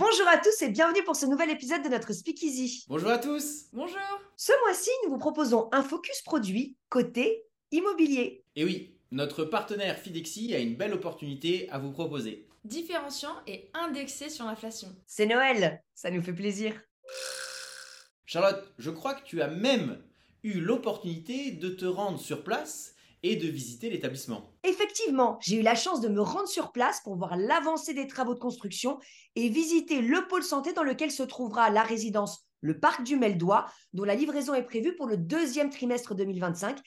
Bonjour à tous et bienvenue pour ce nouvel épisode de notre Speakeasy. Bonjour à tous Bonjour Ce mois-ci, nous vous proposons un focus produit côté immobilier. Et oui, notre partenaire Fidexi a une belle opportunité à vous proposer. Différenciant et indexé sur l'inflation. C'est Noël, ça nous fait plaisir. Charlotte, je crois que tu as même eu l'opportunité de te rendre sur place et de visiter l'établissement. Effectivement, j'ai eu la chance de me rendre sur place pour voir l'avancée des travaux de construction et visiter le pôle santé dans lequel se trouvera la résidence Le Parc du Meldois, dont la livraison est prévue pour le deuxième trimestre 2025.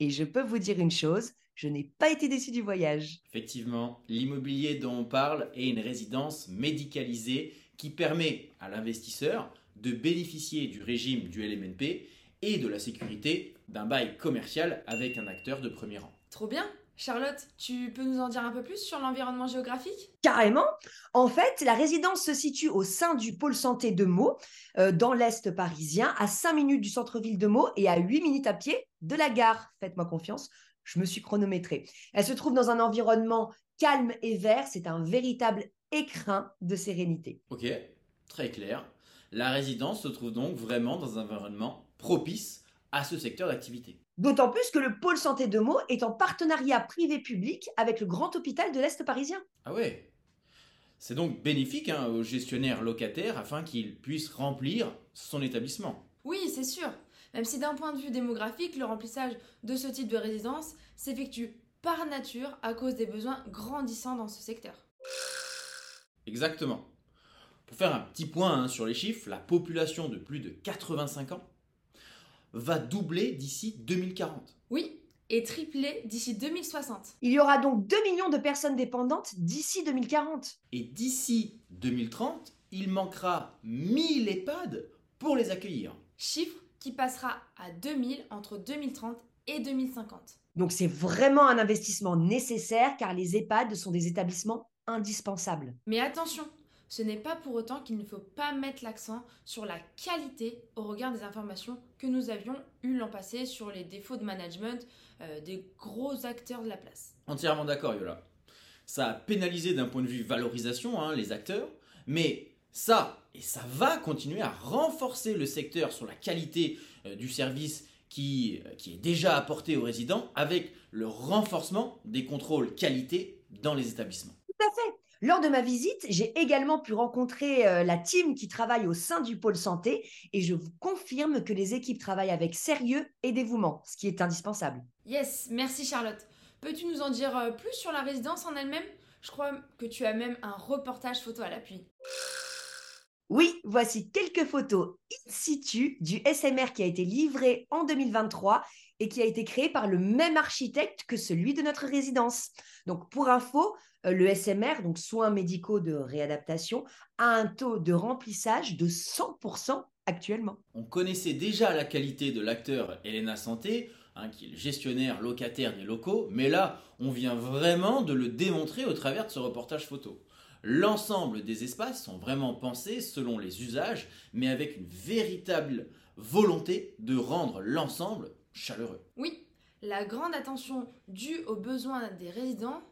Et je peux vous dire une chose, je n'ai pas été déçu du voyage. Effectivement, l'immobilier dont on parle est une résidence médicalisée qui permet à l'investisseur de bénéficier du régime du LMNP et de la sécurité d'un bail commercial avec un acteur de premier rang. Trop bien Charlotte, tu peux nous en dire un peu plus sur l'environnement géographique? Carrément. En fait, la résidence se situe au sein du pôle santé de Meaux, euh, dans l'est parisien, à 5 minutes du centre-ville de Meaux et à 8 minutes à pied de la gare. Faites-moi confiance, je me suis chronométrée. Elle se trouve dans un environnement calme et vert. C'est un véritable écrin de sérénité. Ok, très clair. La résidence se trouve donc vraiment dans un environnement propice à ce secteur d'activité. D'autant plus que le pôle santé de Meaux est en partenariat privé-public avec le grand hôpital de l'Est parisien. Ah ouais C'est donc bénéfique hein, aux gestionnaires locataires afin qu'ils puissent remplir son établissement. Oui, c'est sûr. Même si d'un point de vue démographique, le remplissage de ce type de résidence s'effectue par nature à cause des besoins grandissants dans ce secteur. Exactement. Pour faire un petit point hein, sur les chiffres, la population de plus de 85 ans va doubler d'ici 2040. Oui, et tripler d'ici 2060. Il y aura donc 2 millions de personnes dépendantes d'ici 2040. Et d'ici 2030, il manquera 1000 EHPAD pour les accueillir. Chiffre qui passera à 2000 entre 2030 et 2050. Donc c'est vraiment un investissement nécessaire car les EHPAD sont des établissements indispensables. Mais attention, ce n'est pas pour autant qu'il ne faut pas mettre l'accent sur la qualité au regard des informations que nous avions eues l'an passé sur les défauts de management euh, des gros acteurs de la place. Entièrement d'accord, Yola. Ça a pénalisé d'un point de vue valorisation hein, les acteurs, mais ça, et ça va continuer à renforcer le secteur sur la qualité euh, du service qui, euh, qui est déjà apporté aux résidents avec le renforcement des contrôles qualité dans les établissements. Tout à fait. Lors de ma visite, j'ai également pu rencontrer euh, la team qui travaille au sein du pôle santé et je vous confirme que les équipes travaillent avec sérieux et dévouement, ce qui est indispensable. Yes, merci Charlotte. Peux-tu nous en dire euh, plus sur la résidence en elle-même? Je crois que tu as même un reportage photo à l'appui. Oui, voici quelques photos in situ du SMR qui a été livré en 2023 et qui a été créé par le même architecte que celui de notre résidence. Donc pour info, euh, le SMR, donc soins médicaux de réadaptation, a un taux de remplissage de 100% actuellement. On connaissait déjà la qualité de l'acteur Elena Santé, hein, qui est le gestionnaire locataire des locaux, mais là, on vient vraiment de le démontrer au travers de ce reportage photo. L'ensemble des espaces sont vraiment pensés selon les usages, mais avec une véritable volonté de rendre l'ensemble chaleureux. Oui, la grande attention due aux besoins des résidents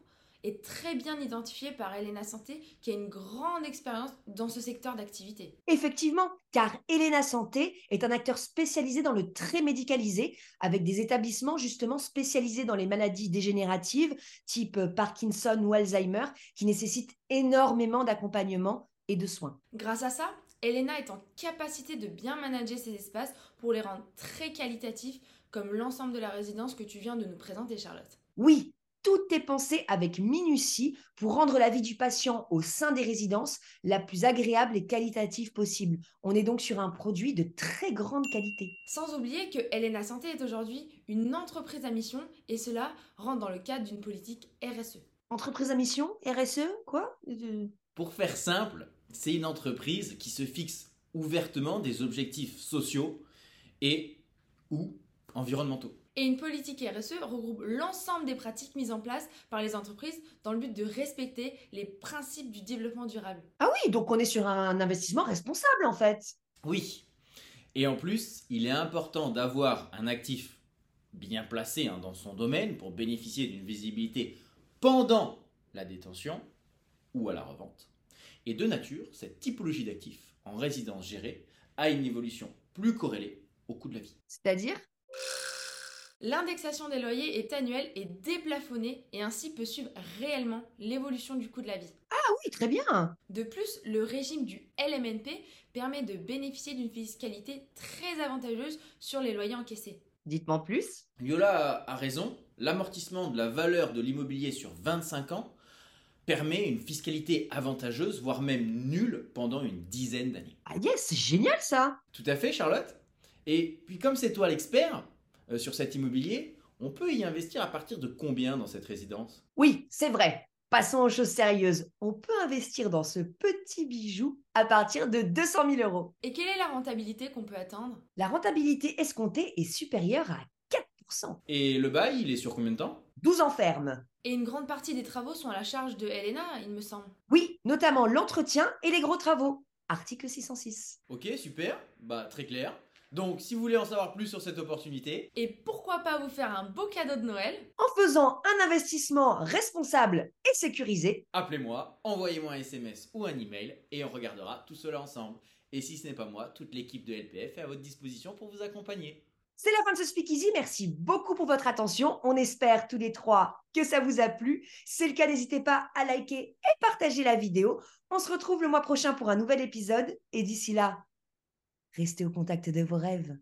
est très bien identifiée par Elena Santé, qui a une grande expérience dans ce secteur d'activité. Effectivement, car Elena Santé est un acteur spécialisé dans le très médicalisé, avec des établissements justement spécialisés dans les maladies dégénératives, type Parkinson ou Alzheimer, qui nécessitent énormément d'accompagnement et de soins. Grâce à ça, Elena est en capacité de bien manager ces espaces pour les rendre très qualitatifs, comme l'ensemble de la résidence que tu viens de nous présenter, Charlotte. Oui, tout est pensé avec minutie pour rendre la vie du patient au sein des résidences la plus agréable et qualitative possible. On est donc sur un produit de très grande qualité. Sans oublier que Elena Santé est aujourd'hui une entreprise à mission et cela rentre dans le cadre d'une politique RSE. Entreprise à mission? RSE Quoi? Euh, Pour faire simple, c'est une entreprise qui se fixe ouvertement des objectifs sociaux et ou environnementaux. Et une politique RSE regroupe l'ensemble des pratiques mises en place par les entreprises dans le but de respecter les principes du développement durable. Ah oui, donc on est sur un investissement responsable en fait. Oui. Et en plus, il est important d'avoir un actif bien placé hein, dans son domaine pour bénéficier d'une visibilité pendant la détention ou à la revente. Et de nature, cette typologie d'actifs en résidence gérée a une évolution plus corrélée au coût de la vie. C'est-à-dire? L'indexation des loyers est annuelle et déplafonnée et ainsi peut suivre réellement l'évolution du coût de la vie. Ah oui, très bien. De plus, le régime du LMNP permet de bénéficier d'une fiscalité très avantageuse sur les loyers encaissés. Dites-moi plus. Yola a raison, l'amortissement de la valeur de l'immobilier sur 25 ans permet une fiscalité avantageuse, voire même nulle, pendant une dizaine d'années. Ah yes, c'est génial ça. Tout à fait, Charlotte. Et puis comme c'est toi l'expert euh, sur cet immobilier, on peut y investir à partir de combien dans cette résidence? Oui, c'est vrai. Passons aux choses sérieuses. On peut investir dans ce petit bijou à partir de 200 000 euros. Et quelle est la rentabilité qu'on peut atteindre? La rentabilité escomptée est supérieure à 4%. Et le bail, il est sur combien de temps? 12 ans ferme. Et une grande partie des travaux sont à la charge de Helena, il me semble. Oui, notamment l'entretien et les gros travaux. Article 606. Ok, super, bah très clair. Donc si vous voulez en savoir plus sur cette opportunité, Et pourquoi pas vous faire un beau cadeau de Noël En faisant un investissement responsable et sécurisé, appelez-moi, envoyez-moi un SMS ou un email et on regardera tout cela ensemble. Et si ce n'est pas moi, toute l'équipe de LPF est à votre disposition pour vous accompagner. C'est la fin de ce speakeasy. Merci beaucoup pour votre attention. On espère tous les trois que ça vous a plu. Si c'est le cas, n'hésitez pas à liker et partager la vidéo. On se retrouve le mois prochain pour un nouvel épisode. Et d'ici là, restez au contact de vos rêves.